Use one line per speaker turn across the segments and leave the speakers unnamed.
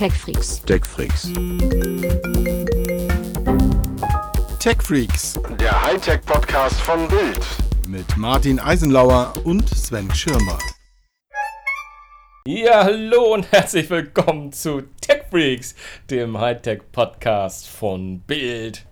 TechFreaks.
TechFreaks.
TechFreaks
Der Hightech-Podcast von Bild.
mit Martin Eisenlauer und Sven Schirmer.
Ja, hallo und herzlich willkommen zu TechFreaks, dem Hightech-Podcast von Bild.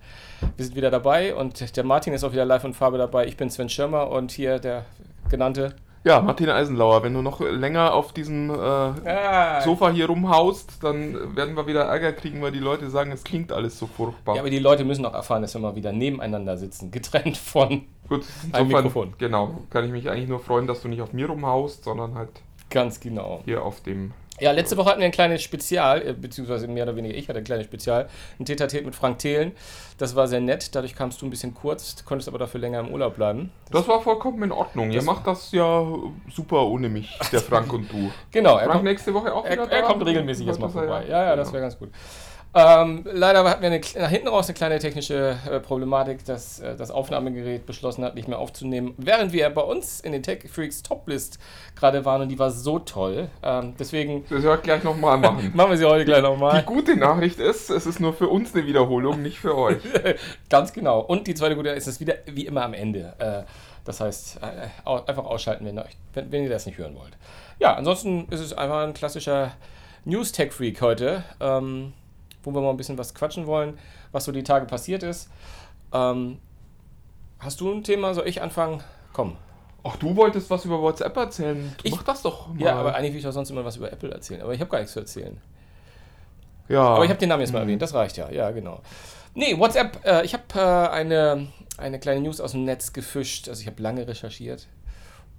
Wir sind wieder dabei und der Martin ist auch wieder live und Farbe dabei. Ich bin Sven Schirmer und hier der genannte.
Ja, Martin Eisenlauer, wenn du noch länger auf diesem äh,
Ah,
Sofa hier rumhaust, dann werden wir wieder Ärger kriegen, weil die Leute sagen, es klingt alles so furchtbar.
Ja, aber die Leute müssen auch erfahren, dass wir mal wieder nebeneinander sitzen, getrennt von.
Gut,
Ein Mikrofon.
Genau, kann ich mich eigentlich nur freuen, dass du nicht auf mir rumhaust, sondern halt
Ganz genau.
hier auf dem.
Ja, letzte Woche hatten wir ein kleines Spezial, äh, beziehungsweise mehr oder weniger ich hatte ein kleines Spezial, ein Tete mit Frank Thelen. Das war sehr nett, dadurch kamst du ein bisschen kurz, konntest aber dafür länger im Urlaub bleiben.
Das war vollkommen in Ordnung. Ihr
Das-
macht das ja super ohne mich, der Frank und du.
Genau, er
Frank
kommt,
nächste Woche auch
er,
wieder
er
da?
kommt regelmäßig jetzt mal
er
vorbei. Ja, ja, das
Genau.
wäre ganz gut. Ähm, leider hatten wir eine, nach hinten raus eine kleine technische äh, Problematik, dass äh, das Aufnahmegerät beschlossen hat, nicht mehr aufzunehmen, während wir bei uns in den Tech Freaks Toplist gerade waren und die war so toll. Ähm, deswegen
Das wir gleich nochmal machen.
machen wir sie heute gleich
Die
nochmal.
gute Nachricht ist, es ist nur für uns eine Wiederholung, nicht für euch.
Ganz genau. Und die zweite gute ist es wieder wie immer am Ende. Äh, das heißt, äh, einfach ausschalten, wenn, ihr euch, wenn, wenn ihr das nicht hören wollt. Ja, ansonsten ist es einfach ein klassischer News-Tech-Freak heute, ähm, wo wir mal ein bisschen was quatschen wollen, was so die Tage passiert ist. Ähm, hast du ein Thema? Soll ich anfangen? Komm.
Ach, du wolltest was über WhatsApp erzählen?
Ich-
Mach das doch mal.
Ja, aber eigentlich will ich doch sonst immer was über Apple erzählen. Aber ich habe gar nichts zu erzählen.
ja.
Aber ich habe den Namen jetzt mal erwähnt, das reicht ja. Ja, genau. Nee, WhatsApp, äh, ich habe äh, eine, eine kleine News aus dem Netz gefischt. Also ich habe lange recherchiert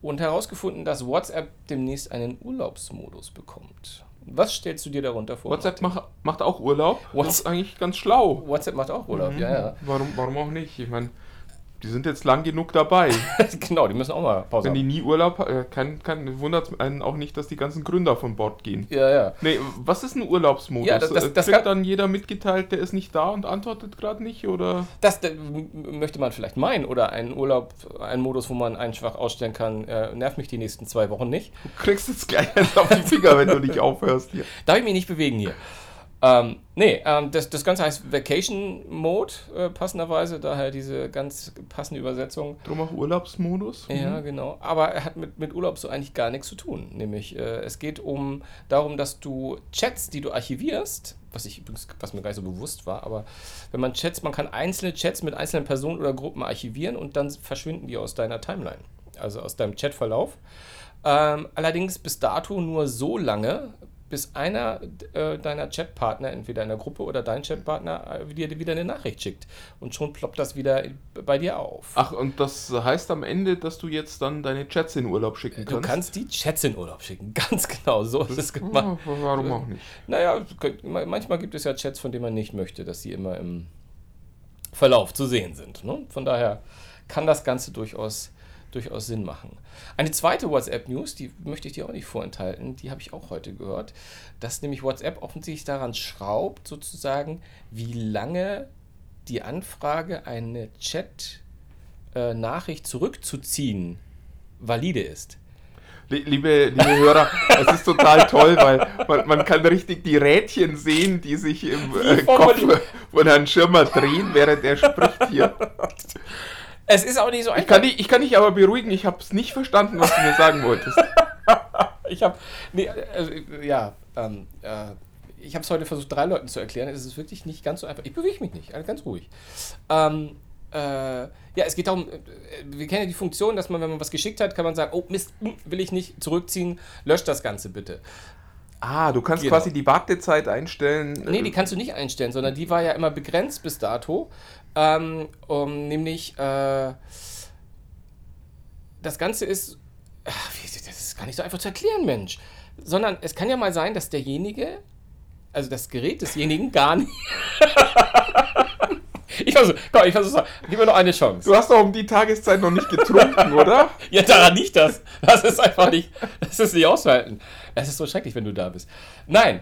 und herausgefunden, dass WhatsApp demnächst einen Urlaubsmodus bekommt. Was stellst du dir darunter vor?
WhatsApp mach, macht auch Urlaub.
What?
Das ist eigentlich ganz schlau.
WhatsApp macht auch Urlaub, ja, ja.
Warum, warum auch nicht? Ich meine, die sind jetzt lang genug dabei.
genau, die müssen auch mal Pause
Wenn die
haben.
nie Urlaub äh, kann, kann wundert einen auch nicht, dass die ganzen Gründer von Bord gehen.
Ja, ja.
Nee, was ist ein Urlaubsmodus?
Ja, das- das-
Äh,
das
Kriegt dann jeder mitgeteilt, der ist nicht da und antwortet gerade nicht? Oder?
Das m- möchte man vielleicht meinen. Oder einen Urlaub, einen Modus, wo man einfach ausstellen kann, äh, nervt mich die nächsten zwei Wochen nicht.
Du kriegst jetzt gleich auf die Finger, wenn du nicht aufhörst hier.
Darf ich mich nicht bewegen hier? Ähm, nee, ähm, das, das Ganze heißt Vacation Mode, äh, passenderweise, daher diese ganz passende Übersetzung.
Drum auch Urlaubsmodus?
Ja, genau. Aber er hat mit, mit Urlaub so eigentlich gar nichts zu tun. Nämlich, äh, es geht um darum, dass du Chats, die du archivierst, was ich übrigens, was mir gar nicht so bewusst war, aber wenn man Chats, man kann einzelne Chats mit einzelnen Personen oder Gruppen archivieren und dann verschwinden die aus deiner Timeline, also aus deinem Chatverlauf. Ähm, allerdings bis dato nur so lange, bis einer äh, deiner Chatpartner, entweder in der Gruppe oder dein Chatpartner, äh, dir wieder eine Nachricht schickt. Und schon ploppt das wieder bei dir auf.
Ach, und das heißt am Ende, dass du jetzt dann deine Chats in Urlaub schicken
Du
kannst?
kannst die Chats in Urlaub schicken. Ganz genau, so ist es gemacht.
Ja, warum auch nicht?
Naja, manchmal gibt es ja Chats, von denen man nicht möchte, dass sie immer im Verlauf zu sehen sind. Ne? Von daher kann das Ganze durchaus, durchaus Sinn machen. Eine zweite WhatsApp-News, die möchte ich dir auch nicht vorenthalten, die habe ich auch heute gehört, dass nämlich WhatsApp offensichtlich daran schraubt, sozusagen, wie lange die Anfrage, eine Chat-Nachricht zurückzuziehen, valide ist.
Lie- Liebe, liebe Hörer, es ist total toll, weil man, man kann richtig die Rädchen sehen, die sich im äh, Kopf von Herrn Schirmer drehen, während er spricht hier.
Es ist auch nicht so
Ich
einfach.
kann dich, ich kann dich aber beruhigen, ich habe es nicht verstanden, was du mir sagen wolltest.
Ich habe, nee, also, ja, ähm, äh, ich habe es heute versucht, drei Leuten zu erklären. Es ist wirklich nicht ganz so einfach. Ich bewege mich nicht, also ganz ruhig. Ähm, äh, ja, es geht darum, äh, wir kennen ja die Funktion, dass man, wenn man was geschickt hat, kann man sagen, oh Mist, hm, will ich nicht zurückziehen, löscht das Ganze bitte.
Ah, du kannst
Genau.
quasi die Wartezeit einstellen.
Nee, die kannst du nicht einstellen, sondern die war ja immer begrenzt bis dato. Ähm, um, nämlich, äh, das Ganze ist, ach, das ist gar nicht so einfach zu erklären, Mensch. Sondern es kann ja mal sein, dass derjenige, also das Gerät desjenigen gar nicht. ich versuche, komm, ich versuche, gib mir noch eine Chance.
Du hast doch um die Tageszeit noch nicht getrunken, oder?
Ja, daran liegt das. Das ist einfach nicht, das ist nicht auszuhalten. Es ist so schrecklich, wenn du da bist. Nein,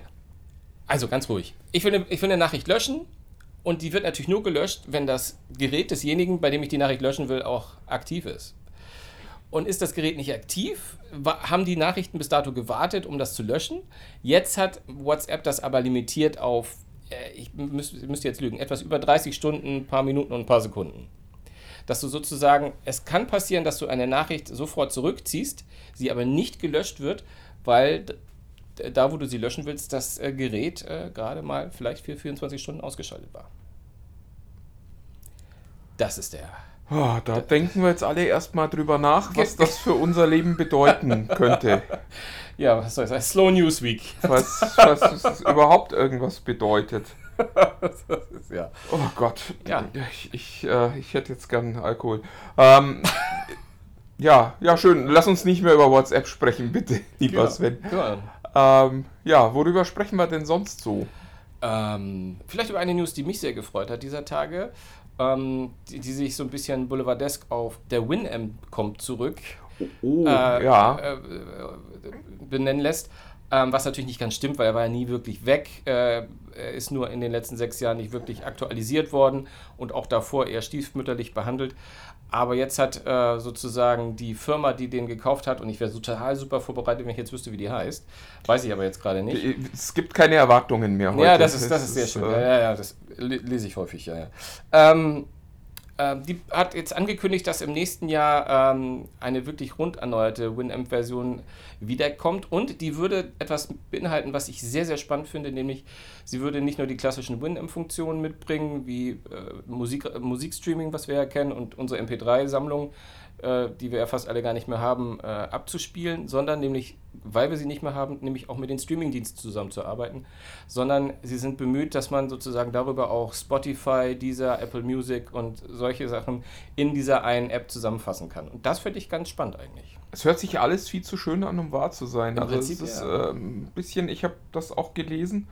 also ganz ruhig. Ich will, eine, ich will eine Nachricht löschen und die wird natürlich nur gelöscht, wenn das Gerät desjenigen, bei dem ich die Nachricht löschen will, auch aktiv ist. und ist das Gerät nicht aktiv, haben die Nachrichten bis dato gewartet, um das zu löschen. Jetzt hat WhatsApp das aber limitiert auf, äh, ich müsste müsst jetzt lügen, etwas über 30 Stunden, ein paar Minuten und ein paar Sekunden. Dass du sozusagen, es kann passieren, dass du eine Nachricht sofort zurückziehst, sie aber nicht gelöscht wird, weil da, wo du sie löschen willst, das äh, Gerät äh, gerade mal vielleicht für 24 Stunden ausgeschaltet war. Das ist der
Oh, da denken wir jetzt alle erstmal drüber nach, was das für unser Leben bedeuten könnte.
Ja, was soll ich sagen? Slow News Week.
Was, was es überhaupt irgendwas bedeutet.
ist, ja.
Oh Gott.
Ja.
Ich, ich, äh, ich hätte jetzt gern Alkohol. Ähm, ja, ja, schön. Lass uns nicht mehr über WhatsApp sprechen, bitte, lieber
Genau.
Sven.
Ja.
Ähm, ja, worüber sprechen wir denn sonst so?
Ähm, vielleicht über eine News, die mich sehr gefreut hat dieser Tage, ähm, die, die sich so ein bisschen boulevardesk auf der Winamp kommt zurück
Oh,
äh,
ja.
äh, äh, benennen lässt. Ähm, was natürlich nicht ganz stimmt, weil er war ja nie wirklich weg. Äh, er ist nur in den letzten sechs Jahren nicht wirklich aktualisiert worden und auch davor eher stiefmütterlich behandelt. Aber jetzt hat äh, sozusagen die Firma, die den gekauft hat, und ich wäre total super vorbereitet, wenn ich jetzt wüsste, wie die heißt. Weiß ich aber jetzt gerade nicht.
Es gibt keine Erwartungen mehr heute.
Ja, das ist, das ist sehr schön.
äh,
Ja, ja, ja, das le- lese ich häufig, ja, ja. Ähm, ähm, die hat jetzt angekündigt, dass im nächsten Jahr ähm, eine wirklich rund erneuerte Winamp-Version wiederkommt. Und die würde etwas beinhalten, was ich sehr, sehr spannend finde, nämlich sie würde nicht nur die klassischen Winamp-Funktionen mitbringen, wie äh, Musik, äh, Musikstreaming, was wir ja kennen, und unsere MP3-Sammlung, äh, die wir ja fast alle gar nicht mehr haben, äh, abzuspielen, sondern nämlich, weil wir sie nicht mehr haben, nämlich auch mit den Streamingdiensten zusammenzuarbeiten, sondern sie sind bemüht, dass man sozusagen darüber auch Spotify, Deezer, Apple Music und solche Sachen in dieser einen App zusammenfassen kann. Und das finde ich ganz spannend eigentlich.
Es hört sich alles viel zu schön an, um wahr zu sein.
Im
also
Prinzip,
es ist
ja.
ähm, ein bisschen, ich habe das auch gelesen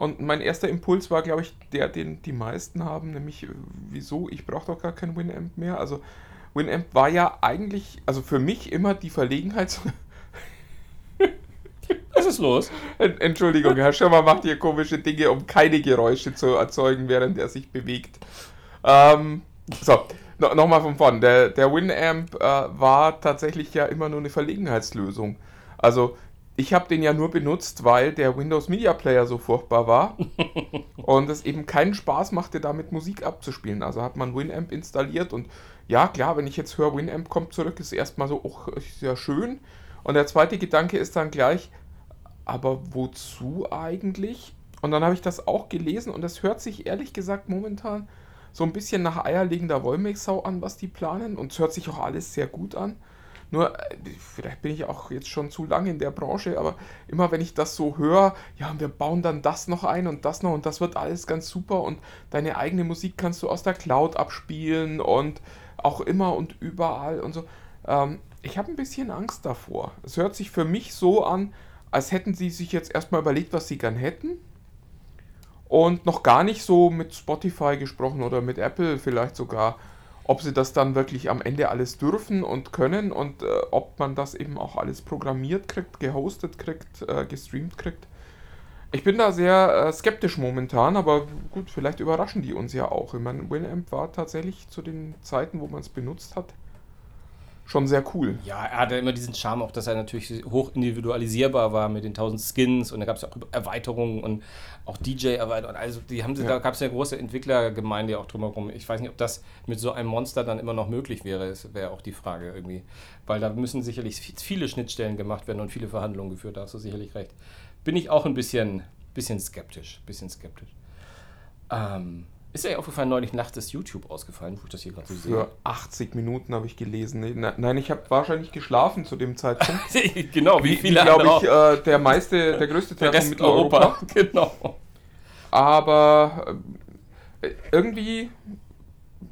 und mein erster Impuls war, glaube ich, der, den die meisten haben, nämlich äh, wieso, ich brauche doch gar kein Winamp mehr. Also Winamp war ja eigentlich, also für mich immer die Verlegenheit.
Was ist los?
En- Entschuldigung, Herr Schirmer macht hier komische Dinge, um keine Geräusche zu erzeugen, während er sich bewegt. Ähm, so, no, nochmal von vorn. Der, der Winamp äh, war tatsächlich ja immer nur eine Verlegenheitslösung. Also, ich habe den ja nur benutzt, weil der Windows Media Player so furchtbar war und es eben keinen Spaß machte, damit Musik abzuspielen. Also hat man Winamp installiert und ja, klar, wenn ich jetzt höre, Winamp kommt zurück, ist erstmal so, oh, ist ja schön. Und der zweite Gedanke ist dann gleich, aber wozu eigentlich? Und dann habe ich das auch gelesen und das hört sich ehrlich gesagt momentan so ein bisschen nach eierlegender Wollmilchsau an, was die planen. Und es hört sich auch alles sehr gut an. Nur, äh, vielleicht bin ich auch jetzt schon zu lange in der Branche, aber immer wenn ich das so höre, ja, wir bauen dann das noch ein und das noch und das wird alles ganz super und deine eigene Musik kannst du aus der Cloud abspielen und auch immer und überall und so. Ähm, ich habe ein bisschen Angst davor. Es hört sich für mich so an, als hätten sie sich jetzt erstmal überlegt, was sie gern hätten. Und noch gar nicht so mit Spotify gesprochen oder mit Apple vielleicht sogar, ob sie das dann wirklich am Ende alles dürfen und können und äh, ob man das eben auch alles programmiert kriegt, gehostet kriegt, äh, gestreamt kriegt. Ich bin da sehr äh, skeptisch momentan, aber gut, vielleicht überraschen die uns ja auch. Ich meine, Winamp war tatsächlich zu den Zeiten, wo man es benutzt hat, schon sehr cool.
Ja, er hatte immer diesen Charme, auch dass er natürlich hoch individualisierbar war mit den 1000 Skins und da gab es ja auch Erweiterungen und auch DJ-Erweiterungen. Also die haben
Ja.
da gab es eine große Entwicklergemeinde auch drumherum. Ich weiß nicht, ob das mit so einem Monster dann immer noch möglich wäre. Das wäre auch die Frage irgendwie. Weil da müssen sicherlich viel- viele Schnittstellen gemacht werden und viele Verhandlungen geführt. Da hast du sicherlich recht. Bin ich auch ein bisschen, bisschen skeptisch. Bisschen skeptisch. Ähm, ist ja aufgefallen, neulich nachts ist YouTube ausgefallen, wo ich das hier gerade so sehe.
Für 80 Minuten habe ich gelesen. Nee, ne- Nein, ich habe wahrscheinlich geschlafen zu dem Zeitpunkt.
genau, wie, viele
glaube ich,
auch.
äh, der meiste, der größte Teil
Der
von
Rest Europa.
Mitteleuropa.
Genau.
Aber äh, irgendwie,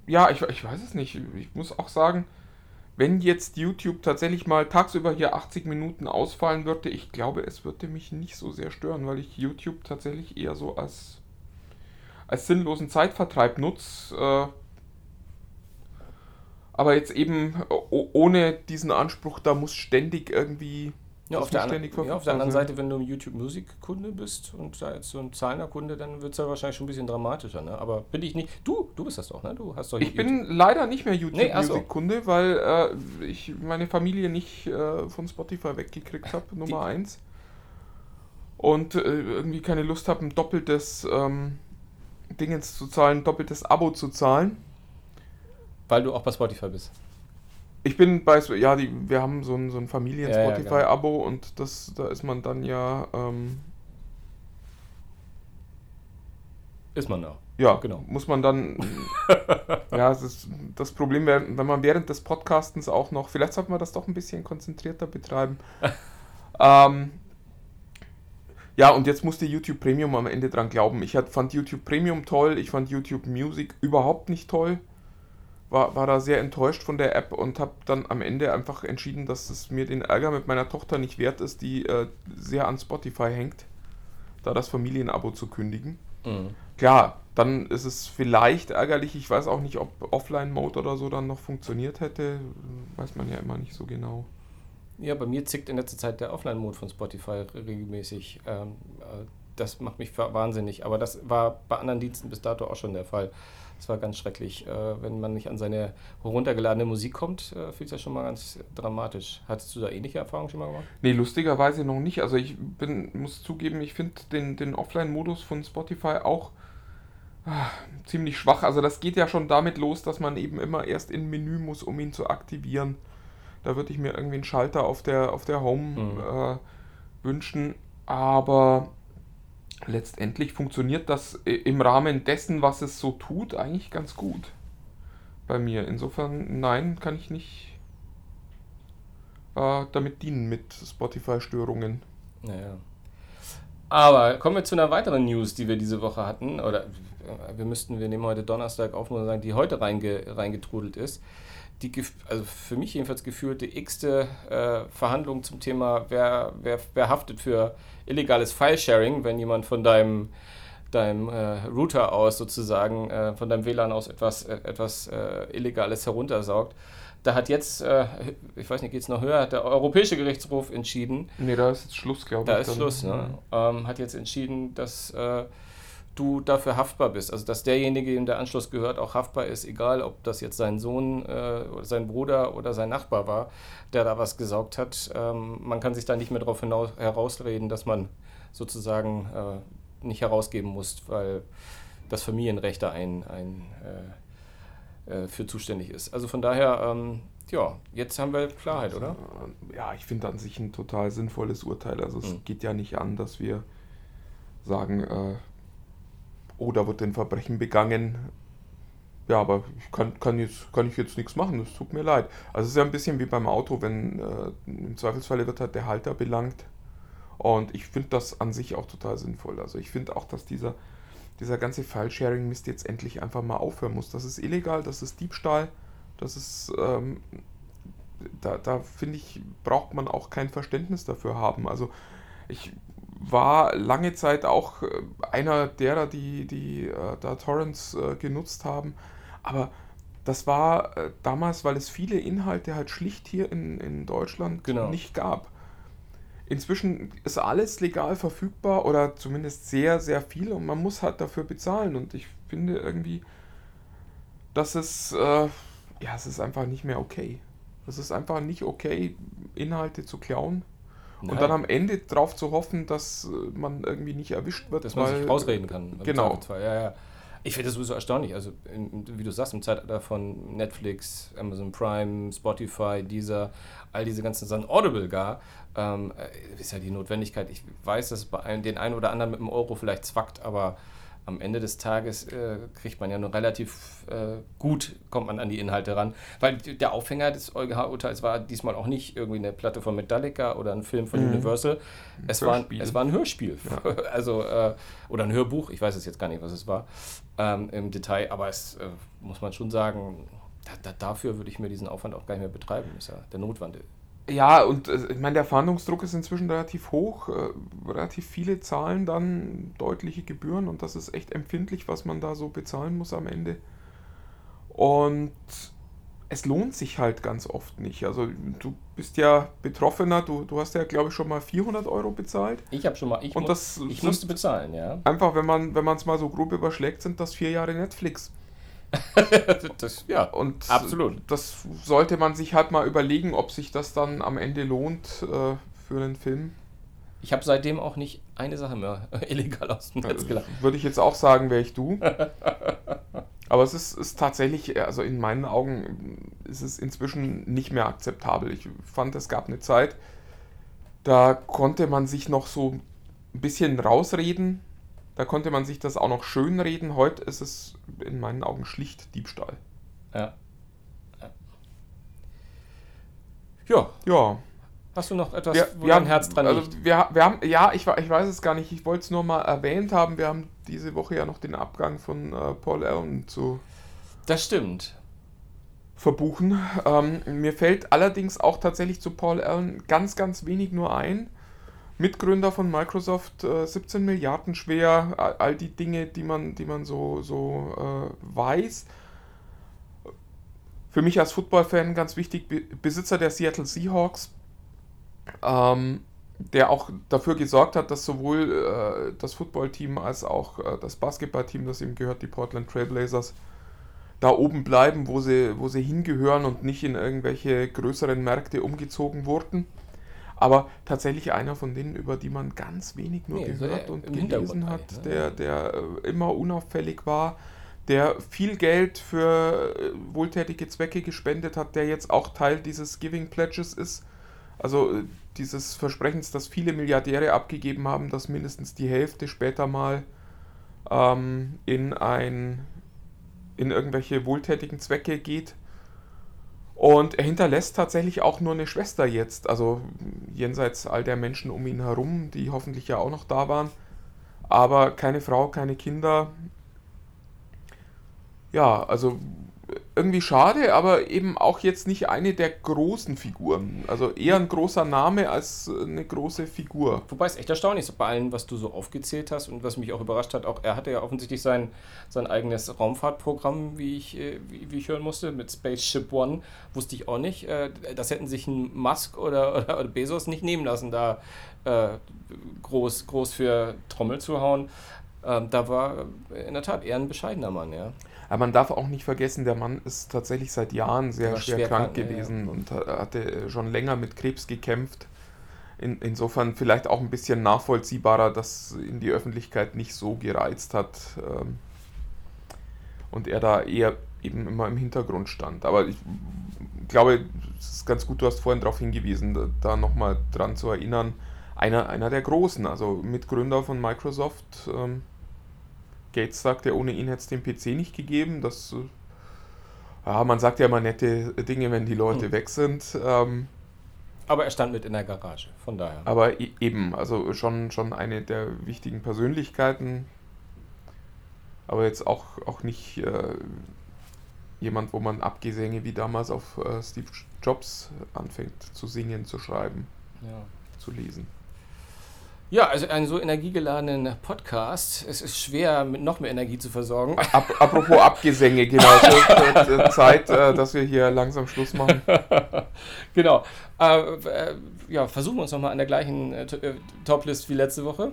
ja, ich, ich weiß es nicht. Ich muss auch sagen, wenn jetzt YouTube tatsächlich mal tagsüber hier 80 Minuten ausfallen würde, ich glaube, es würde mich nicht so sehr stören, weil ich YouTube tatsächlich eher so als, als sinnlosen Zeitvertreib nutze. Äh, aber jetzt eben o- ohne diesen Anspruch, da muss ständig irgendwie
Ja, auf der,
nicht
an,
ständig
ja, auf der anderen Seite, wenn du ein YouTube-Musik-Kunde bist und da jetzt so ein zahlender Kunde, dann wird es ja wahrscheinlich schon ein bisschen dramatischer. Ne? Aber bin ich nicht. Du, du bist das doch, ne? Du hast doch
Ich bin leider nicht mehr
Nee, ach so.
YouTube-Musik-Kunde, weil äh, ich meine Familie nicht äh, von Spotify weggekriegt habe, Nummer eins. Und äh, irgendwie keine Lust habe, ein doppeltes ähm, Dingens zu zahlen, doppeltes Abo zu zahlen.
Weil du auch bei Spotify bist.
Ich bin bei, ja, die, wir haben so ein, so ein
Ja, ja,
Familien-Spotify-Abo und das, da ist man dann ja, ähm,
Ist man da.
ja,
Genau.
muss man dann, ja, es ist das Problem, wenn wenn man während des Podcastens auch noch, vielleicht sollte man das doch ein bisschen konzentrierter betreiben. ähm, ja, und jetzt musste YouTube Premium am Ende dran glauben. Ich hat, fand YouTube Premium toll, ich fand YouTube Music überhaupt nicht toll. War, war da sehr enttäuscht von der App und habe dann am Ende einfach entschieden, dass es mir den Ärger mit meiner Tochter nicht wert ist, die äh, sehr an Spotify hängt, da das Familienabo zu kündigen.
Mhm.
Klar, dann ist es vielleicht ärgerlich. Ich weiß auch nicht, ob Offline-Mode oder so dann noch funktioniert hätte. Weiß man ja immer nicht so genau.
Ja, bei mir zickt in letzter Zeit der Offline-Mode von Spotify regelmäßig. Ähm, äh, das macht mich wahnsinnig. Aber das war bei anderen Diensten bis dato auch schon der Fall. Das war ganz schrecklich. Äh, wenn man nicht an seine heruntergeladene Musik kommt, äh, fühlt sich das schon mal ganz dramatisch. Hattest du da ähnliche Erfahrungen schon mal gemacht?
Nee, lustigerweise noch nicht. Also ich bin, muss zugeben, ich finde den, den Offline-Modus von Spotify auch ah, ziemlich schwach. Also das geht ja schon damit los, dass man eben immer erst in Menü muss, um ihn zu aktivieren. Da würde ich mir irgendwie einen Schalter auf der, auf der Home
Mhm.
äh, wünschen. Aber letztendlich funktioniert das i- im Rahmen dessen, was es so tut, eigentlich ganz gut bei mir. Insofern, nein, kann ich nicht äh, damit dienen mit Spotify-Störungen.
Naja. Aber kommen wir zu einer weiteren News, die wir diese Woche hatten. Oder äh, wir müssten, wir nehmen heute Donnerstag auf, muss man sagen, die heute reinge, reingetrudelt ist. Die, also für mich jedenfalls gefühlte x-te äh, Verhandlung zum Thema, wer, wer, wer haftet für illegales File-Sharing, wenn jemand von deinem, deinem äh, Router aus sozusagen, äh, von deinem WLAN aus etwas, äh, etwas äh, Illegales heruntersaugt. Da hat jetzt, äh, ich weiß nicht, geht es noch höher, hat der Europäische Gerichtshof entschieden,
Nee, da ist jetzt Schluss, glaube ich.
da ist. Schluss, ne? Ähm, hat jetzt entschieden, dass du dafür haftbar bist. Also dass derjenige, dem der Anschluss gehört, auch haftbar ist, egal ob das jetzt sein Sohn, äh, sein Bruder oder sein Nachbar war, der da was gesaugt hat. Ähm, man kann sich da nicht mehr darauf herausreden, dass man sozusagen äh, nicht herausgeben muss, weil das Familienrecht da ein, ein äh, äh, für zuständig ist. Also von daher, ähm, ja, jetzt haben wir Klarheit, oder?
Ja, ich finde an sich ein total sinnvolles Urteil. Also es
Mhm.
geht ja nicht an, dass wir sagen, äh, oh, da wird ein Verbrechen begangen. Ja, aber ich kann, kann, jetzt, kann ich jetzt nichts machen, es tut mir leid. Also es ist ja ein bisschen wie beim Auto, wenn äh, im Zweifelsfalle wird halt der Halter belangt. Und ich finde das an sich auch total sinnvoll. Also ich finde auch, dass dieser, dieser ganze File-Sharing-Mist jetzt endlich einfach mal aufhören muss. Das ist illegal, das ist Diebstahl, das ist, ähm, da, da finde ich, braucht man auch kein Verständnis dafür haben. Also ich war lange Zeit auch äh, einer derer, die, die äh, da Torrents äh, genutzt haben. Aber das war äh, damals, weil es viele Inhalte halt schlicht hier in, in Deutschland
Genau.
nicht gab. Inzwischen ist alles legal verfügbar oder zumindest sehr, sehr viel und man muss halt dafür bezahlen. Und ich finde irgendwie, dass es, äh, ja, es ist einfach nicht mehr okay. Es ist einfach nicht okay, Inhalte zu klauen und
Nein.
dann am Ende darauf zu hoffen, dass äh, man irgendwie nicht erwischt wird.
dass man sich rausreden kann.
Genau.
Ja, ja. Ich finde das sowieso erstaunlich. Also, in, wie du sagst, im Zeitalter von Netflix, Amazon Prime, Spotify, Deezer, all diese ganzen Sachen, Audible gar, ähm, äh, ist ja die Notwendigkeit. Ich weiß, dass es bei den einen oder anderen mit einem Euro vielleicht zwackt, aber am Ende des Tages äh, kriegt man ja nur relativ äh, gut, kommt man an die Inhalte ran. Weil der Aufhänger des EuGH-Urteils war diesmal auch nicht irgendwie eine Platte von Metallica oder ein Film von
Mhm.
Universal. Es war, es war ein Hörspiel. Also, äh, oder ein Hörbuch, ich weiß es jetzt gar nicht, was es war ähm, im Detail, aber es äh, muss man schon sagen, da, da, dafür würde ich mir diesen Aufwand auch gar nicht mehr betreiben. Ist ja der Notwand.
Ja, und äh, ich meine, der Fahndungsdruck ist inzwischen relativ hoch. Äh, relativ viele zahlen dann deutliche Gebühren und das ist echt empfindlich, was man da so bezahlen muss am Ende. Und es lohnt sich halt ganz oft nicht. Also du bist ja Betroffener, du, du hast ja, glaube ich, schon mal 400 Euro bezahlt.
Ich habe schon mal, ich,
Und das
ich musste bezahlen, ja.
Einfach, wenn man wenn es mal so grob überschlägt, sind das vier Jahre Netflix.
das, ja,
Und
Absolut.
das sollte man sich halt mal überlegen, ob sich das dann am Ende lohnt äh, für einen Film.
ich habe seitdem auch nicht eine Sache mehr illegal aus dem Netz geladen.
Würde ich jetzt auch sagen, wäre ich du. Aber es ist, ist tatsächlich, also in meinen Augen ist es inzwischen nicht mehr akzeptabel. Ich fand, es gab eine Zeit, da konnte man sich noch so ein bisschen rausreden. Da konnte man sich das auch noch schön reden. Heute ist es in meinen Augen schlicht Diebstahl.
Ja. Ja. ja, hast du noch etwas,
Wir,
wo
wir
dein
haben,
Herz dran
also
liegt?
wir, wir haben, ja, ich, ich weiß es gar nicht, ich wollte es nur mal erwähnt haben. Wir haben diese Woche ja noch den Abgang von äh, Paul Allen zu
Das stimmt.
verbuchen. Ähm, mir fällt allerdings auch tatsächlich zu Paul Allen ganz, ganz wenig nur ein. Mitgründer von Microsoft, äh, 17 Milliarden schwer, all, all die Dinge, die man, die man so, so äh, weiß. Für mich als Football-Fan ganz wichtig, Be Besitzer der Seattle Seahawks, ähm, der auch dafür gesorgt hat, dass sowohl äh, das Footballteam als auch äh, das Basketballteam, das ihm gehört, die Portland Trailblazers, da oben bleiben, wo sie, wo sie hingehören und nicht in irgendwelche größeren Märkte umgezogen wurden. Aber tatsächlich einer von denen, über die man ganz wenig nur
Nee, so
gehört
eher
und gelesen hat,
ne?
der, der äh, immer unauffällig war, der viel Geld für äh, wohltätige Zwecke gespendet hat, der jetzt auch Teil dieses Giving Pledges ist. Also äh, dieses Versprechens, das viele Milliardäre abgegeben haben, dass mindestens die Hälfte später mal ähm, in ein in irgendwelche wohltätigen Zwecke geht. Und er hinterlässt tatsächlich auch nur eine Schwester jetzt, also jenseits all der Menschen um ihn herum, die hoffentlich ja auch noch da waren. Aber keine Frau, keine Kinder. Ja, also irgendwie schade, aber eben auch jetzt nicht eine der großen Figuren. Also eher ein großer Name als eine große Figur.
Wobei es echt erstaunlich ist, bei allem, was du so aufgezählt hast und was mich auch überrascht hat, auch er hatte ja offensichtlich sein, sein eigenes Raumfahrtprogramm, wie ich, äh, wie, wie ich hören musste, mit Spaceship One, wusste ich auch nicht. Äh, Das hätten sich ein Musk oder, oder, oder Bezos nicht nehmen lassen, da äh, groß, groß für Trommel zu hauen. Ähm, Da war in der Tat eher ein bescheidener Mann, ja.
Aber man darf auch nicht vergessen, der Mann ist tatsächlich seit Jahren sehr
Er
schwer,
schwer
krank,
krank, ja,
gewesen und ha- hatte schon länger mit Krebs gekämpft. In, insofern vielleicht auch ein bisschen nachvollziehbarer, dass ihn die Öffentlichkeit nicht so gereizt hat ähm, und er da eher eben immer im Hintergrund stand. Aber ich glaube, es ist ganz gut, du hast vorhin darauf hingewiesen, da, da nochmal dran zu erinnern. Einer, einer der Großen, also Mitgründer von Microsoft. Ähm, Gates sagt ja, ohne ihn hätte es den PC nicht gegeben. Das, äh, ja, man sagt ja immer nette Dinge, wenn die Leute
Hm.
weg sind. Ähm,
Aber er stand mit in der Garage, von daher.
aber e- eben, also schon, schon eine der wichtigen Persönlichkeiten. Aber jetzt auch, auch nicht äh, jemand, wo man Abgesänge wie damals auf äh, Steve Jobs anfängt zu singen, zu schreiben,
Ja.
zu lesen.
Ja, also einen so energiegeladenen Podcast. Es ist schwer, mit noch mehr Energie zu versorgen.
Ab, apropos Abgesänge, genau. Es Zeit, äh, dass wir hier langsam Schluss machen.
genau. Äh, äh, ja, versuchen wir uns nochmal an der gleichen Toplist wie letzte Woche.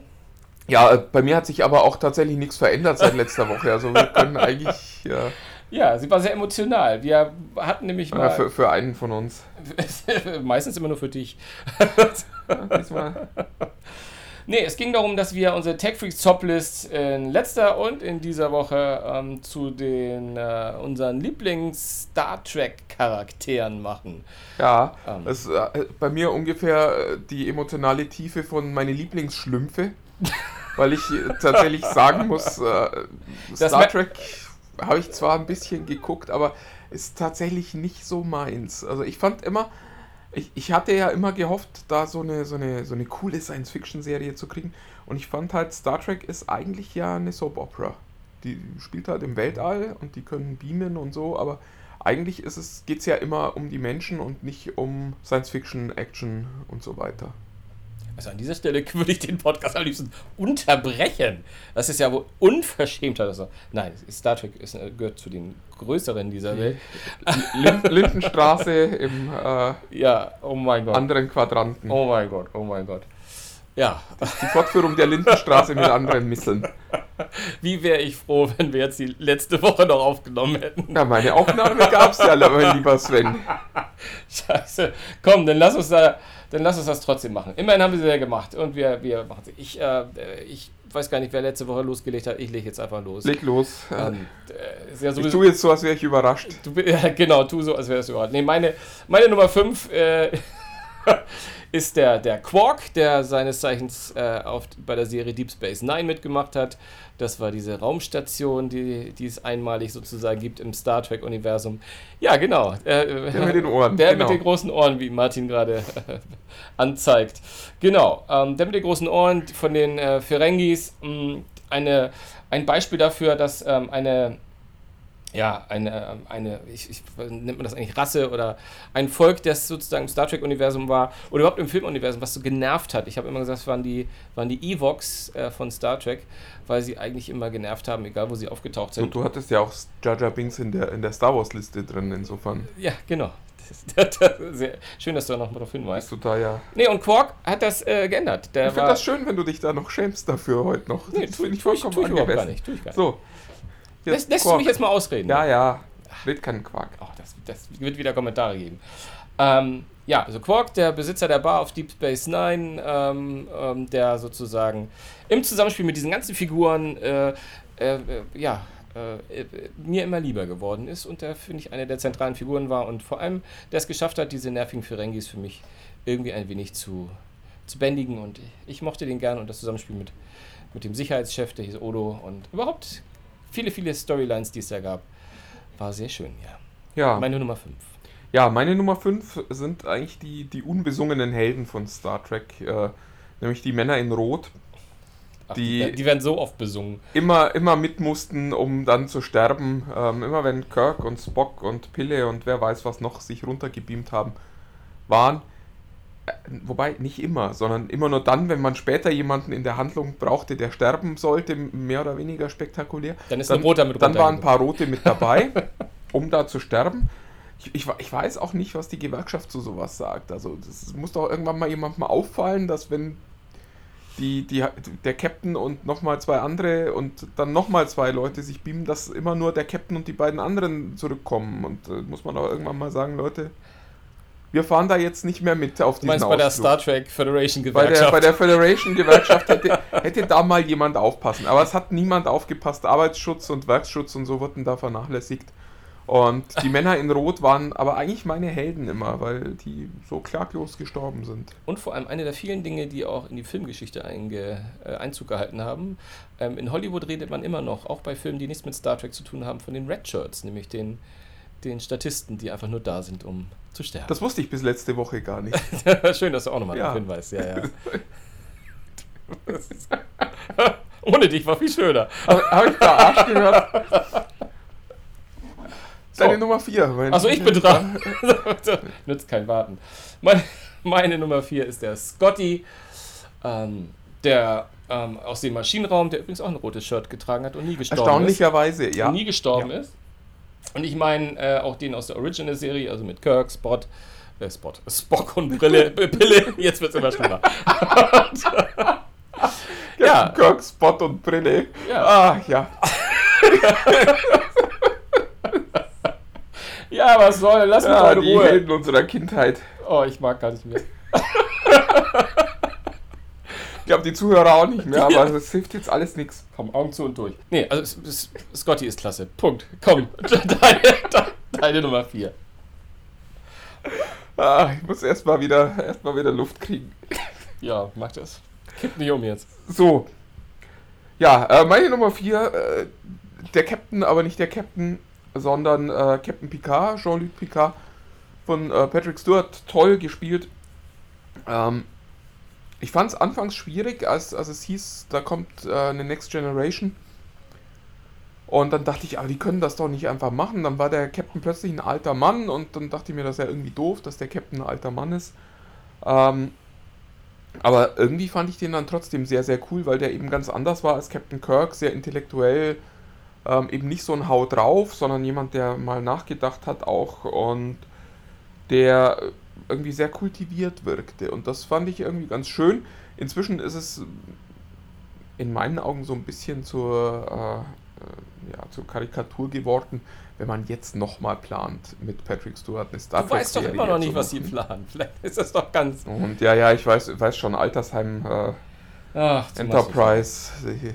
Ja, bei mir hat sich aber auch tatsächlich nichts verändert seit letzter Woche. Also wir können eigentlich äh,
Ja, sie war sehr emotional. Wir hatten nämlich mal.
für, für einen von uns.
meistens immer nur für dich.
Ja, diesmal.
Nee, es ging darum, dass wir unsere Tech Freaks Toplist in letzter und in dieser Woche ähm, zu den äh, unseren Lieblings-Star Trek-Charakteren machen.
Ja,
Ähm.
das ist äh, bei mir ungefähr äh, die emotionale Tiefe von meine Lieblingsschlümpfe, weil ich äh, tatsächlich sagen muss, äh, Star Trek habe ich zwar ein bisschen geguckt, aber ist tatsächlich nicht so meins. Also ich fand immer, ich, ich hatte ja immer gehofft, da so eine, so eine, so eine coole Science-Fiction-Serie zu kriegen und ich fand halt, Star Trek ist eigentlich ja eine Soap-Opera. Die spielt halt im Weltall und die können beamen und so, aber eigentlich geht es ja immer um die Menschen und nicht um Science Fiction, Action und so weiter.
Also an dieser Stelle würde ich den Podcast am liebsten unterbrechen. Das ist ja wohl unverschämt. Also, nein, Star Trek ist, äh, gehört zu den größeren dieser Welt.
Lin Lindenstraße im äh,
Ja, oh mein Gott.
anderen Quadranten.
Oh mein Gott, oh mein Gott. Ja,
Die Fortführung der Lindenstraße mit anderen Misseln.
wie wäre ich froh, wenn wir jetzt die letzte Woche noch aufgenommen hätten.
Ja, meine Aufnahme gab es ja, mein lieber Sven.
Scheiße. Komm, dann lass uns da, dann lass uns das trotzdem machen. Immerhin haben wir sie ja gemacht und wir, wir machen sie. Ich, äh, ich weiß gar nicht, wer letzte Woche losgelegt hat. Ich lege jetzt einfach los.
Leg los.
Ähm, äh, ja
Ich
sowieso,
tue jetzt so, als wäre ich überrascht.
du, ja, genau, tu so, als wäre es überhaupt. Nee, meine, meine Nummer 5 äh, ist der, der Quark, der seines Zeichens äh, auf, bei der Serie Deep Space Nine mitgemacht hat. Das war diese Raumstation, die, die es einmalig sozusagen gibt im Star Trek-Universum. Ja, genau. Äh,
Der mit den Ohren,
Der
genau.
mit den großen Ohren, wie Martin gerade äh, anzeigt. Genau, ähm, der mit den großen Ohren von den äh, Ferengis. mh, eine, ein Beispiel dafür, dass ähm, eine ja, eine, eine ich, ich, nennt man das eigentlich Rasse oder ein Volk, das sozusagen im Star Trek-Universum war oder überhaupt im Filmuniversum, was so genervt hat. Ich habe immer gesagt, es waren die, waren die Evox äh, von Star Trek, weil sie eigentlich immer genervt haben, egal wo sie aufgetaucht sind.
du hattest ja auch Jar Jar Binks in der, in der Star Wars Liste drin, insofern.
Ja, genau. Das, schön, dass du da noch mal darauf hinweist.
Da ja.
Nee, und Quark hat das äh, geändert. Der
Ich finde das schön, wenn du dich da noch schämst dafür heute noch.
Nee,
das finde ich vollkommen
tu ich überhaupt gar
angemessen.
nicht. Tu ich gar nicht.
So.
Lässt, lässt du mich jetzt mal ausreden?
Ja, ja. Red keinen Quark.
Oh, das, das wird wieder Kommentare geben. Ähm, ja, also Quark, der Besitzer der Bar auf Deep Space Nine, ähm, ähm, der sozusagen im Zusammenspiel mit diesen ganzen Figuren, äh, äh, äh, ja, äh, äh, mir immer lieber geworden ist und der, finde ich, eine der zentralen Figuren war und vor allem, der es geschafft hat, diese nervigen Ferengis für mich irgendwie ein wenig zu, zu bändigen und ich mochte den gern und das Zusammenspiel mit, mit dem Sicherheitschef, der hieß Odo und überhaupt viele, viele Storylines, die es da gab, war sehr schön, ja.
Ja.
Meine Nummer 5.
Ja, meine Nummer 5 sind eigentlich die, die unbesungenen Helden von Star Trek, äh, nämlich die Männer in Rot,
Ach,
Die-
die, werden so oft besungen.
immer, immer mit mussten, um dann zu sterben. Ähm, immer wenn Kirk und Spock und Pille und wer weiß was noch sich runtergebeamt haben, waren. Äh, Wobei nicht immer, sondern immer nur dann, wenn man später jemanden in der Handlung brauchte, der sterben sollte, mehr oder weniger spektakulär.
Dann ist ein Roter mit
Dann waren ein paar Rote mit dabei, um da zu sterben. Ich, ich, ich weiß auch nicht, was die Gewerkschaft zu sowas sagt. Also das muss doch irgendwann mal jemandem auffallen, dass wenn die, die, der Captain und nochmal zwei andere und dann nochmal zwei Leute sich beamen, dass immer nur der Captain und die beiden anderen zurückkommen. Und äh, muss man auch irgendwann mal sagen, Leute, wir fahren da jetzt nicht mehr mit auf
Du
diesen
meinst bei der
Ausflug.
Star Trek Federation
Bei der,
Gewerkschaft?
bei der Federation-Gewerkschaft hätte, hätte da mal jemand aufpassen. Aber es hat niemand aufgepasst. Arbeitsschutz und Werksschutz und so wurden da vernachlässigt. Und die Männer in Rot waren aber eigentlich meine Helden immer, weil die so klaglos gestorben sind.
Und vor allem eine der vielen Dinge, die auch in die Filmgeschichte einge, äh, Einzug gehalten haben. Ähm, in Hollywood redet man immer noch, auch bei Filmen, die nichts mit Star Trek zu tun haben, von den Red Shirts, nämlich den, den Statisten, die einfach nur da sind, um zu sterben.
Das wusste ich bis letzte Woche gar nicht.
Schön, dass du auch nochmal
Ja.
darauf hinweist. Ja, ja. Ohne dich war viel schöner.
Habe hab ich verarscht gehört? Deine
So.
Nummer 4.
Achso, ich bin dran. Nützt kein Warten. Meine, meine Nummer 4 ist der Scotty, ähm, der ähm, aus dem Maschinenraum, der übrigens auch ein rotes Shirt getragen hat und nie gestorben
Erstaunlicherweise,
ist.
ja.
Nie gestorben
Ja.
ist. Und ich meine äh, auch den aus der Original-Serie, also mit Kirk, Spot, äh, Spot, Spock und Brille, Pille. Jetzt wird es immer schlimmer.
Ja.
ja.
Kirk, Spot und Brille.
Ja.
Ah, ja.
Ja, was soll, lass mich
ja
mal in
die
Ruhe.
Helden unserer Kindheit.
Oh, ich mag gar nicht mehr.
Ich glaube, die Zuhörer auch nicht mehr, aber es hilft jetzt alles nichts.
Komm, Augen zu und durch. Nee, also Scotty ist klasse. Punkt. Komm, deine, de- deine Nummer 4.
Ah, ich muss erstmal wieder, erst mal wieder Luft kriegen.
Ja, mach das. Kipp nicht um jetzt.
So. Ja, äh, meine Nummer 4, äh, der Captain, aber nicht der Captain, sondern äh, Captain Picard, Jean-Luc Picard von Patrick Stewart, toll gespielt. Ähm, ich fand es anfangs schwierig, als, als es hieß, da kommt äh, eine Next Generation. Und dann dachte ich, aber die können das doch nicht einfach machen. Dann war der Captain plötzlich ein alter Mann und dann dachte ich mir, das ist ja irgendwie doof, dass der Captain ein alter Mann ist. Ähm, Aber irgendwie fand ich den dann trotzdem sehr, sehr cool, weil der eben ganz anders war als Captain Kirk, sehr intellektuell, ähm, eben nicht so ein Hau drauf, sondern jemand, der mal nachgedacht hat auch und der irgendwie sehr kultiviert wirkte. Und das fand ich irgendwie ganz schön. Inzwischen ist es in meinen Augen so ein bisschen zur, äh, ja, zur Karikatur geworden, wenn man jetzt nochmal plant, mit Patrick Stewart eine Star
Du weißt doch immer noch nicht, was sie planen. Vielleicht ist das doch ganz.
Und ja, ja, ich weiß, weiß schon, Altersheim, äh,
Ach,
Enterprise. die-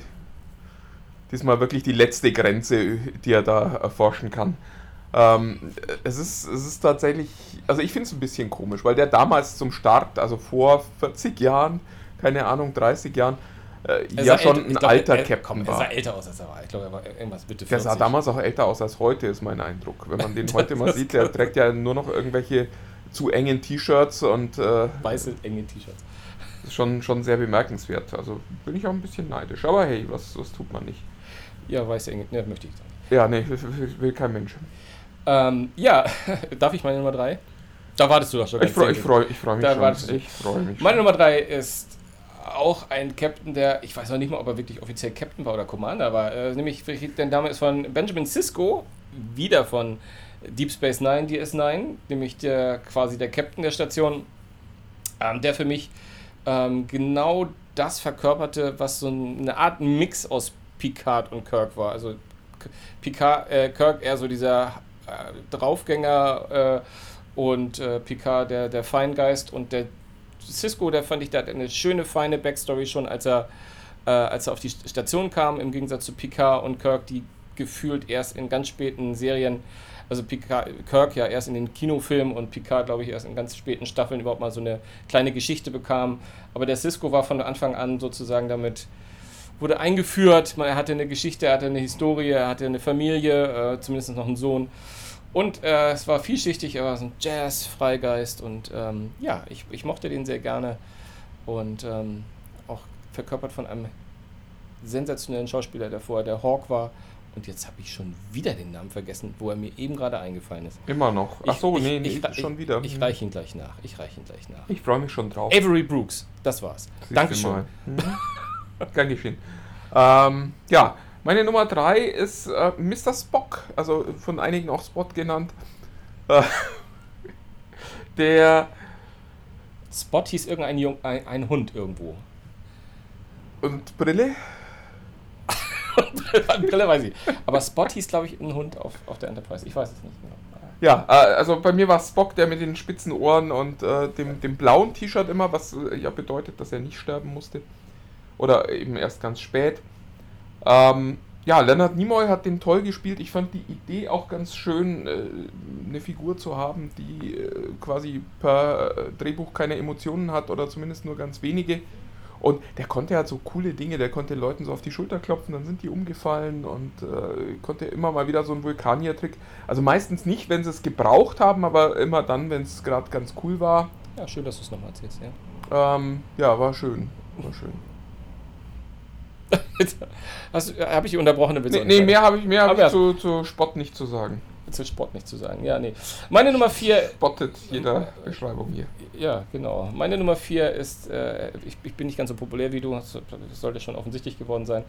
Diesmal wirklich die letzte Grenze, die er da erforschen kann. Ähm, es, ist, es ist tatsächlich, also ich finde es ein bisschen komisch, weil der damals zum Start, also vor 40 Jahren, keine Ahnung, 30 Jahren, äh, ja schon
älter-
ein
glaub,
alter
er,
Captain
komm, Er
war.
sah älter aus, als er war. Ich glaube, er war irgendwas Mitte 40.
Der sah damals auch älter aus als heute, ist mein Eindruck. Wenn man den heute mal sieht, der trägt ja nur noch irgendwelche zu engen T-Shirts und äh,
Weiße, enge T-Shirts.
ist schon, schon sehr bemerkenswert. Also bin ich auch ein bisschen neidisch. Aber hey, was, was tut man nicht?
Ja, weiße, enge. Ne, möchte ich nicht.
Ja, nee, will kein Mensch.
Ähm, ja, darf ich meine Nummer 3? Da wartest du doch schon.
Ich freue freu, ich freu mich
Da
schon. Ich freue mich
Meine
schon.
Nummer 3 ist auch ein Captain, der, ich weiß noch nicht mal, ob er wirklich offiziell Captain war oder Commander war, äh, nämlich, der Name ist von Benjamin Sisko, wieder von Deep Space Nine, DS9, nämlich der quasi der Captain der Station, ähm, der für mich ähm, genau das verkörperte, was so eine Art Mix aus Picard und Kirk war. Also Picard, äh, Kirk eher so dieser Draufgänger äh, und äh, Picard der, der Feingeist und der Cisco, der fand ich, der hat eine schöne, feine Backstory schon, als er, äh, als er auf die Station kam, im Gegensatz zu Picard und Kirk, die gefühlt erst in ganz späten Serien, also Picard, Kirk ja erst in den Kinofilmen und Picard, glaube ich, erst in ganz späten Staffeln überhaupt mal so eine kleine Geschichte bekam. Aber der Cisco war von Anfang an sozusagen damit, wurde eingeführt, er hatte eine Geschichte, er hatte eine Historie, er hatte eine Familie, äh, zumindest noch einen Sohn. Und äh, es war vielschichtig, er war so ein Jazz-Freigeist und ähm, ja, ich, ich mochte den sehr gerne und ähm, auch verkörpert von einem sensationellen Schauspieler, der vorher der Hawk war. Und jetzt habe ich schon wieder den Namen vergessen, wo er mir eben gerade eingefallen ist.
Immer noch. Ach so,
ich,
nee,
ich,
nee,
ich,
schon wieder.
Ich, ich reiche ihn gleich nach. Ich reiche ihn gleich nach.
Ich freue mich schon drauf.
Avery Brooks, das war's.
Siehst
Dankeschön.
mal. Gern geschehen. Ähm, ja, meine Nummer 3 ist äh, Mr. Spock, also von einigen auch Spot genannt. Äh, der
Spot hieß irgendein Jung, ein, ein Hund irgendwo.
und Brille?
Brille weiß ich. Aber Spot hieß, glaube ich, ein Hund auf, auf der Enterprise. Ich weiß es nicht genau.
Ja, äh, also bei mir war Spock der mit den spitzen Ohren und äh, dem, dem blauen T-Shirt immer, was äh, ja bedeutet, dass er nicht sterben musste. Oder eben erst ganz spät. Ähm, ja, Leonard Nimoy hat den toll gespielt. Ich fand die Idee auch ganz schön, äh, eine Figur zu haben, die äh, quasi per äh, Drehbuch keine Emotionen hat oder zumindest nur ganz wenige. Und der konnte halt so coole Dinge, der konnte Leuten so auf die Schulter klopfen, dann sind die umgefallen und äh, konnte immer mal wieder so einen Vulkanier-Trick. Also meistens nicht, wenn sie es gebraucht haben, aber immer dann, wenn es gerade ganz cool war.
Ja, schön, dass du es nochmal erzählst. Ja.
Ähm, ja, war schön. War schön.
Habe ich unterbrochen? Willst du
Nee, nee mehr habe ich, mehr hab ich zu, zu Spott nicht zu sagen.
Zu Sport nicht zu sagen. Ja, nee. Meine Nummer 4
Spottet jeder Beschreibung hier.
Ja, genau. Meine Nummer 4 ist, äh, ich, ich bin nicht ganz so populär wie du, das sollte schon offensichtlich geworden sein.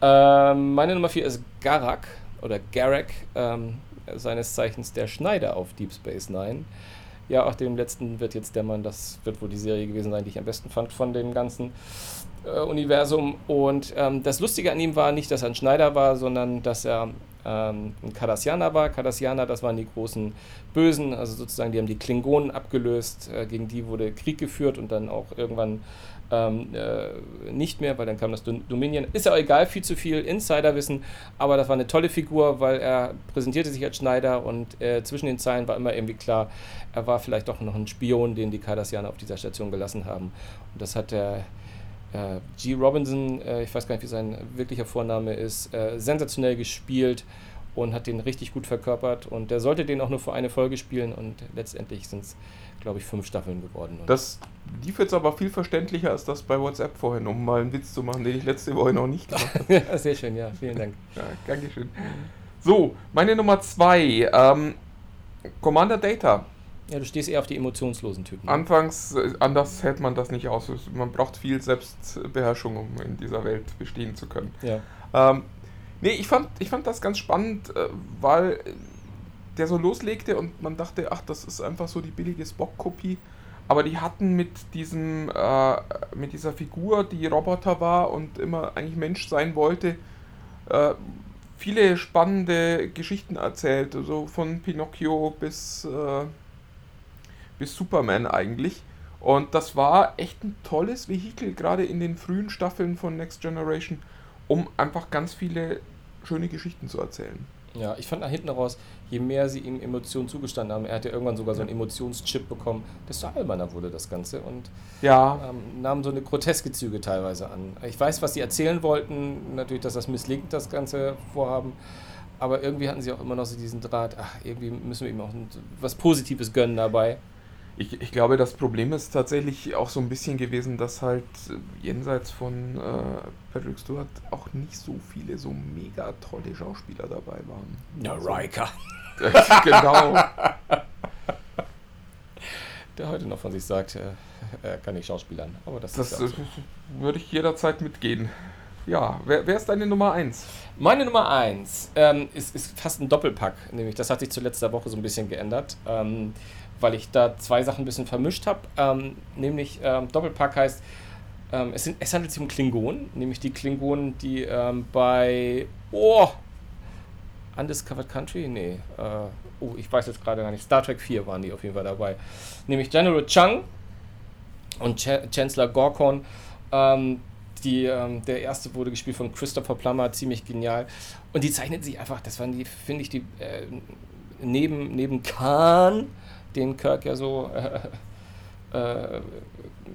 Ähm, meine Nummer 4 ist Garak oder Garak, ähm, seines Zeichens der Schneider auf Deep Space Nine. Ja, auch dem letzten wird jetzt der Mann, das wird wohl die Serie gewesen sein, die ich am besten fand von dem ganzen äh, Universum. Und ähm, das Lustige an ihm war nicht, dass er ein Schneider war, sondern dass er ähm, ein Cardassianer war. Cardassianer, das waren die großen Bösen, also sozusagen, die haben die Klingonen abgelöst, äh, gegen die wurde Krieg geführt und dann auch irgendwann ähm, äh, nicht mehr, weil dann kam das Dom- Dominion. Ist ja auch egal, viel zu viel Insiderwissen, aber das war eine tolle Figur, weil er präsentierte sich als Schneider und äh, zwischen den Zeilen war immer irgendwie klar, er war vielleicht doch noch ein Spion, den die Cardassianer auf dieser Station gelassen haben. Und das hat der äh, G. Robinson, äh, ich weiß gar nicht, wie sein wirklicher Vorname ist, äh, sensationell gespielt und hat den richtig gut verkörpert. Und der sollte den auch nur für eine Folge spielen und letztendlich sind es, glaube ich, fünf Staffeln geworden. Und
Das lief jetzt aber viel verständlicher als das bei WhatsApp vorhin, um mal einen Witz zu machen, den ich letzte Woche noch nicht gemacht habe.
sehr schön, ja, vielen Dank.
Ja, geschehen. So, meine Nummer 2. Ähm, Commander Data.
Ja, du stehst eher auf die emotionslosen Typen.
Anfangs, äh, anders hält man das nicht aus. Man braucht viel Selbstbeherrschung, um in dieser Welt bestehen zu können.
Ja.
Ähm, nee, ich fand, ich fand das ganz spannend, äh, weil der so loslegte und man dachte, ach, das ist einfach so die billige Spock-Kopie. Aber die hatten mit diesem, äh, mit dieser Figur, die Roboter war und immer eigentlich Mensch sein wollte, äh, viele spannende Geschichten erzählt. Also von Pinocchio bis, äh, bis Superman eigentlich. Und das war echt ein tolles Vehikel, gerade in den frühen Staffeln von Next Generation, um einfach ganz viele schöne Geschichten zu erzählen.
Ja, ich fand nach hinten raus, je mehr sie ihm Emotionen zugestanden haben, er hat ja irgendwann sogar so einen Emotionschip bekommen, desto alberner wurde das Ganze und
Ja,
ähm, nahm so eine groteske Züge teilweise an. Ich weiß, was sie erzählen wollten, natürlich, dass das misslingt, das ganze Vorhaben, aber irgendwie hatten sie auch immer noch so diesen Draht, ach, irgendwie müssen wir ihm auch was Positives gönnen dabei.
Ich, ich glaube, das Problem ist tatsächlich auch so ein bisschen gewesen, dass halt äh, jenseits von äh, Patrick Stewart auch nicht so viele so mega tolle Schauspieler dabei waren.
Ja, Riker.
genau.
Der heute noch von sich sagt, äh, er kann nicht schauspielern, aber das,
Das
ist
äh,
ja auch so.
würde ich jederzeit mitgehen. Ja, wer, wer ist deine Nummer 1?
Meine Nummer 1 ähm, ist, ist fast ein Doppelpack, nämlich das hat sich zu letzter Woche so ein bisschen geändert, ähm, weil ich da zwei Sachen ein bisschen vermischt habe. Ähm, nämlich ähm, Doppelpack heißt, ähm, es, sind, es handelt sich um Klingonen, nämlich die Klingonen, die ähm, bei oh, Undiscovered Country, nee, äh, oh, ich weiß jetzt gerade gar nicht, Star Trek 4 waren die auf jeden Fall dabei. Nämlich General Chung und Ch Chancellor Gorkon. Ähm, die, ähm, der erste wurde gespielt von Christopher Plummer, ziemlich genial. Und die zeichnen sich einfach, das waren die, finde ich, die äh, neben, neben Khan, den Kirk ja so äh, äh,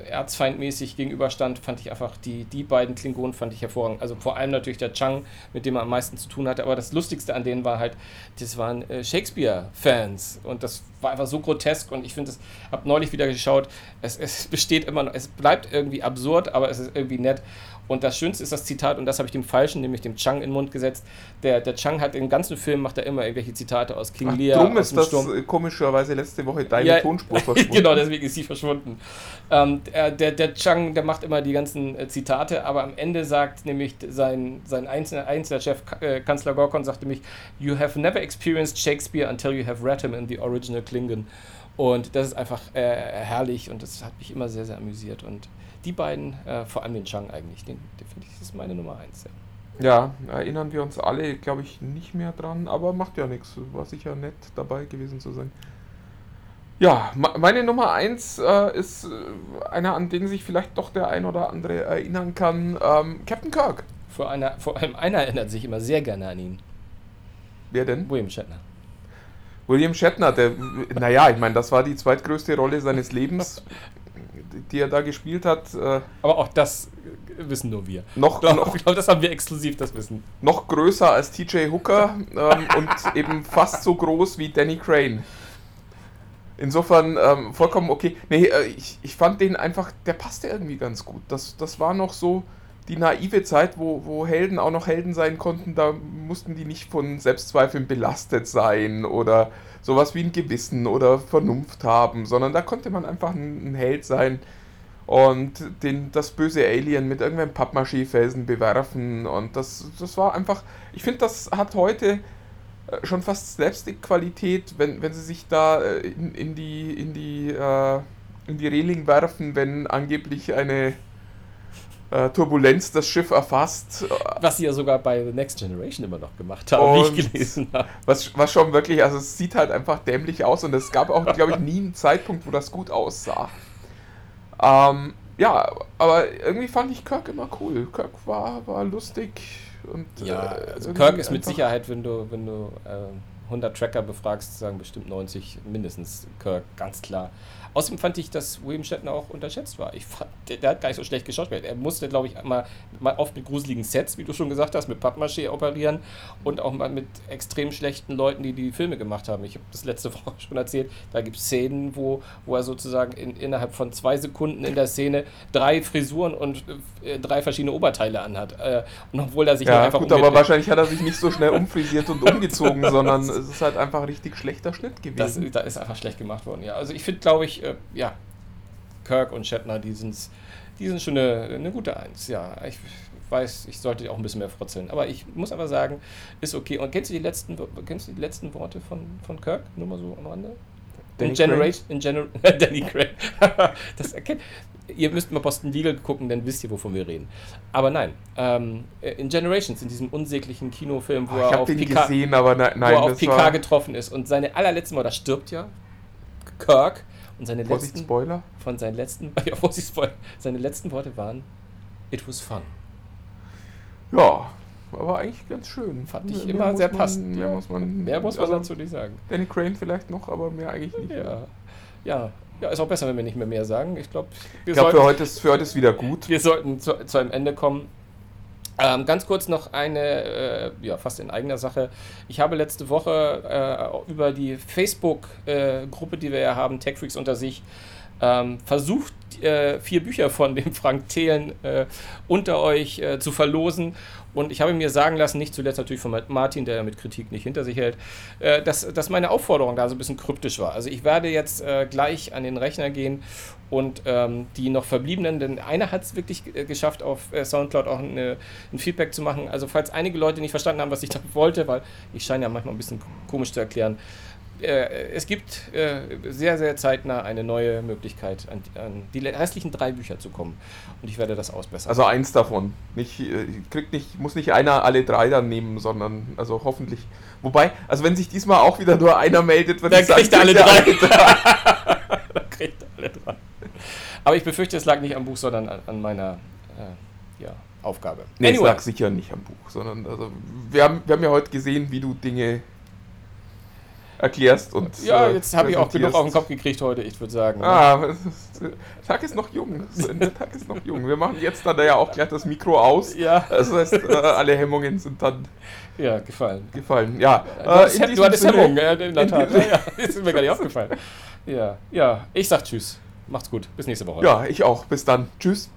erzfeindmäßig gegenüberstand, fand ich einfach die, die beiden Klingonen fand ich hervorragend. Also vor allem natürlich der Chang, mit dem er am meisten zu tun hatte. Aber das Lustigste an denen war halt, das waren äh, Shakespeare-Fans. Und das war einfach so grotesk. Und ich finde, ich habe neulich wieder geschaut, es, es besteht immer noch, es bleibt irgendwie absurd, aber es ist irgendwie nett. Und das Schönste ist das Zitat, und das habe ich dem Falschen, nämlich dem Chang, in den Mund gesetzt. Der, der Chang hat im ganzen Film, macht er immer irgendwelche Zitate aus King
Ach,
Lear,
drum ist das
Sturm.
äh, komischerweise letzte Woche deine
Ja,
Tonspur verschwunden.
genau, deswegen ist sie verschwunden. Ähm, der, der, der Chang, der macht immer die ganzen äh, Zitate, aber am Ende sagt nämlich sein, sein einzelner, einzelner Chef, äh, Kanzler Gorkon, sagt nämlich, You have never experienced Shakespeare until you have read him in the original Klingon. Und das ist einfach äh, herrlich und das hat mich immer sehr, sehr amüsiert. Und die beiden, äh, vor allem den Chang eigentlich, den, den finde ich, ist meine Nummer eins. Ja.
Ja, erinnern wir uns alle, glaube ich, nicht mehr dran, aber macht ja nichts. War sicher nett dabei gewesen zu sein. Ja, me- meine Nummer 1 äh, ist äh, einer, an den sich vielleicht doch der ein oder andere erinnern kann. Ähm, Captain Kirk.
Vor, einer, vor allem einer erinnert sich immer sehr gerne an ihn,
Wer denn?
William Shatner.
William Shatner, der, naja, ich meine, das war die zweitgrößte Rolle seines Lebens, die er da gespielt hat. Äh,
Aber auch das wissen nur wir.
noch,
Ich glaube,
noch,
glaub, das haben wir exklusiv, das Wissen.
noch größer als TJ Hooker ähm, und eben fast so groß wie Danny Crane. Insofern ähm, vollkommen okay. Nee, äh, ich, ich fand den einfach, der passte irgendwie ganz gut. Das, das war noch so die naive Zeit, wo, wo Helden auch noch Helden sein konnten. Da mussten die nicht von Selbstzweifeln belastet sein oder sowas wie ein Gewissen oder Vernunft haben, sondern da konnte man einfach ein, Held sein und den, das böse Alien mit irgendwelchen Pappmaché-Felsen bewerfen. Und das, das war einfach, ich finde, das hat heute äh, schon fast Slapstick-Qualität, wenn, wenn sie sich da äh, in, in die, in, die, äh, in die Reling werfen, wenn angeblich eine äh, Turbulenz das Schiff erfasst.
Was sie ja sogar bei The Next Generation immer noch gemacht haben, wie
Und-
ich gelesen habe.
Was, was schon wirklich, also es sieht halt einfach dämlich aus und es gab auch, glaube ich, nie einen Zeitpunkt, wo das gut aussah. Ähm, ja, aber irgendwie fand ich Kirk immer cool. Kirk war, war lustig und.
Ja,
äh,
also Kirk ist mit Sicherheit, wenn du, wenn du äh, 100 Tracker befragst, sagen bestimmt 90 mindestens Kirk, ganz klar. Außerdem fand ich, dass William Shatner auch unterschätzt war. Ich fand, der, der hat gar nicht so schlecht geschauspielt. Er musste, glaube ich, mal, mal oft mit gruseligen Sets, wie du schon gesagt hast, mit Pappmaché operieren und auch mal mit extrem schlechten Leuten, die die Filme gemacht haben. Ich habe das letzte Woche schon erzählt. Da gibt es Szenen, wo, wo er sozusagen in, innerhalb von zwei Sekunden in der Szene drei Frisuren und äh, drei verschiedene Oberteile anhat. Äh, und obwohl er sich
Ja,
einfach
gut, aber wahrscheinlich hat er sich nicht so schnell umfrisiert und umgezogen, sondern es ist halt einfach ein richtig schlechter Schnitt
Das,
gewesen.
da ist einfach schlecht gemacht worden, ja. Also ich finde, glaube ich, äh, ja, Kirk und Shatner, die sind, die sind schon eine, eine gute Eins, ja. Ich weiß, ich sollte auch ein bisschen mehr frotzeln. Aber ich muss aber sagen, ist okay. Und kennst du die letzten, kennst du die letzten Worte von, von Kirk? Nur mal so am Rande?
Danny
in Generation, in Gener Danny Craig. das erkennt. Ihr müsst mal Boston Legal gucken, dann wisst ihr, wovon wir reden. Aber nein, ähm, in Generations, in diesem unsäglichen Kinofilm, wo
Oh, ich
er auf Picard,
gesehen, ne,
wo er auf Picard
war...
getroffen ist und seine allerletzten Mal, da stirbt ja Kirk und seine
Vorsicht,
letzten
Spoiler.
von seinen letzten ja, Vorsicht, Spoiler, seine letzten Worte waren It was fun.
Ja, aber eigentlich ganz schön.
Fand ich
Mehr
immer sehr
man-
passend.
Mehr
ja.
muss man,
Mehr muss man
also,
dazu nicht sagen.
Danny Crane vielleicht noch, aber mehr eigentlich nicht.
Ja. ja, ja, ist auch besser, wenn wir nicht mehr mehr sagen. Ich glaube, wir,
Ich glaube, für heute, ist, für heute ist wieder gut.
wir sollten zu, zu einem Ende kommen. Ähm, ganz kurz noch eine, äh, ja, fast in eigener Sache. Ich habe letzte Woche äh, über die Facebook-Gruppe, die wir ja haben, Tech Freaks unter sich, ähm, versucht, äh, vier Bücher von dem Frank Thelen äh, unter euch äh, zu verlosen. Und ich habe mir sagen lassen, nicht zuletzt natürlich von Martin, der mit Kritik nicht hinter sich hält, äh, dass, dass meine Aufforderung da so ein bisschen kryptisch war. Also ich werde jetzt äh, gleich an den Rechner gehen und ähm, die noch verbliebenen, denn einer hat es wirklich äh, geschafft, auf Soundcloud auch eine, ein Feedback zu machen. Also falls einige Leute nicht verstanden haben, was ich da wollte, weil ich scheine ja manchmal ein bisschen komisch zu erklären, äh, es gibt äh, sehr, sehr zeitnah eine neue Möglichkeit, an, an die restlichen drei Bücher zu kommen. Und ich werde das ausbessern.
Also eins davon. Nicht, äh, kriegt nicht, muss nicht einer alle drei dann nehmen, sondern also hoffentlich. Wobei, also wenn sich diesmal auch wieder nur einer meldet, wenn
Dann
ich
kriegt er alle drei. da kriegt alle drei. Aber ich befürchte, es lag nicht am Buch, sondern an, an meiner äh, ja, Aufgabe.
Nee, es lag sicher nicht am Buch, sondern also wir haben, wir haben ja heute gesehen, wie du Dinge erklärst und
ja,
äh,
jetzt habe ich auch genug auf den Kopf gekriegt heute, ich würde sagen.
Ah, es ist- der Tag ist noch jung. Der Tag ist noch jung. Wir machen jetzt dann ja auch gleich das Mikro aus.
Ja,
Das heißt, äh, alle Hemmungen sind dann
ja, gefallen.
gefallen. Ja,
Du hattest,
äh, in
du hattest
Sinne-
Hemmung, ja, in der Tat. ja, das ist mir gar nicht aufgefallen. Ja, ja, ich sag Tschüss. Macht's gut. Bis nächste Woche.
Ja, ich auch. Bis dann. Tschüss.